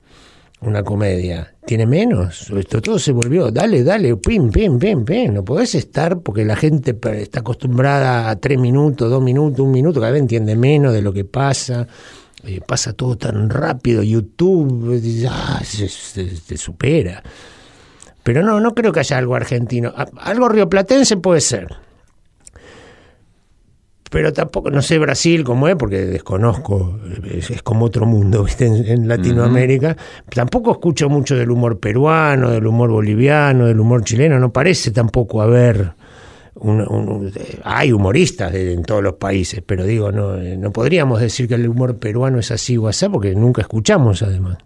una comedia. Tiene menos. Esto todo se volvió, dale, dale, pim, pim, pim, pim. No podés estar porque la gente está acostumbrada a tres minutos, dos minutos, un minuto, cada vez entiende menos de lo que pasa. Eh, pasa todo tan rápido, YouTube, ah, se, supera. Pero no, no creo que haya algo argentino. Algo rioplatense puede ser. Pero tampoco, no sé Brasil cómo es, porque desconozco, es, es como otro mundo, ¿viste? En, en Latinoamérica. Tampoco escucho mucho del humor peruano, del humor boliviano, del humor chileno. No parece tampoco haber. un- un- hay humoristas de- en todos los países, pero digo, no, eh, no podríamos decir que el humor peruano es así o así, porque nunca escuchamos además.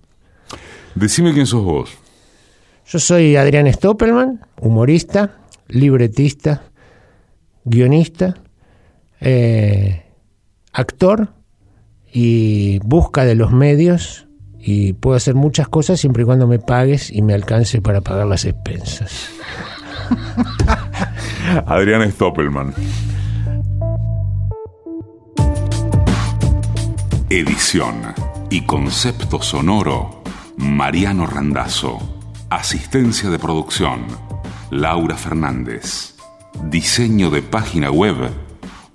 Decime quién sos vos. Yo soy Adrián Stoppelman, humorista, libretista, guionista, eh, actor y busca de los medios y puedo hacer muchas cosas siempre y cuando me pagues y me alcance para pagar las expensas. Adrián Stoppelman. Edición y concepto sonoro, Mariano Randazzo. Asistencia de producción, Laura Fernández. Diseño de página web,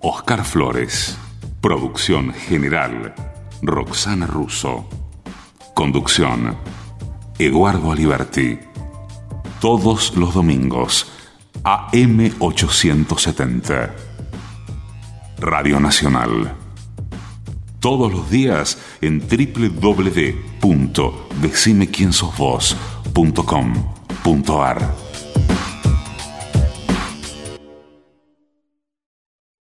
Oscar Flores. Producción general, Roxana Russo. Conducción, Eduardo Aliberti. Todos los domingos, AM870. Radio Nacional. Todos los días en www.decimequiensosvos.com.ar.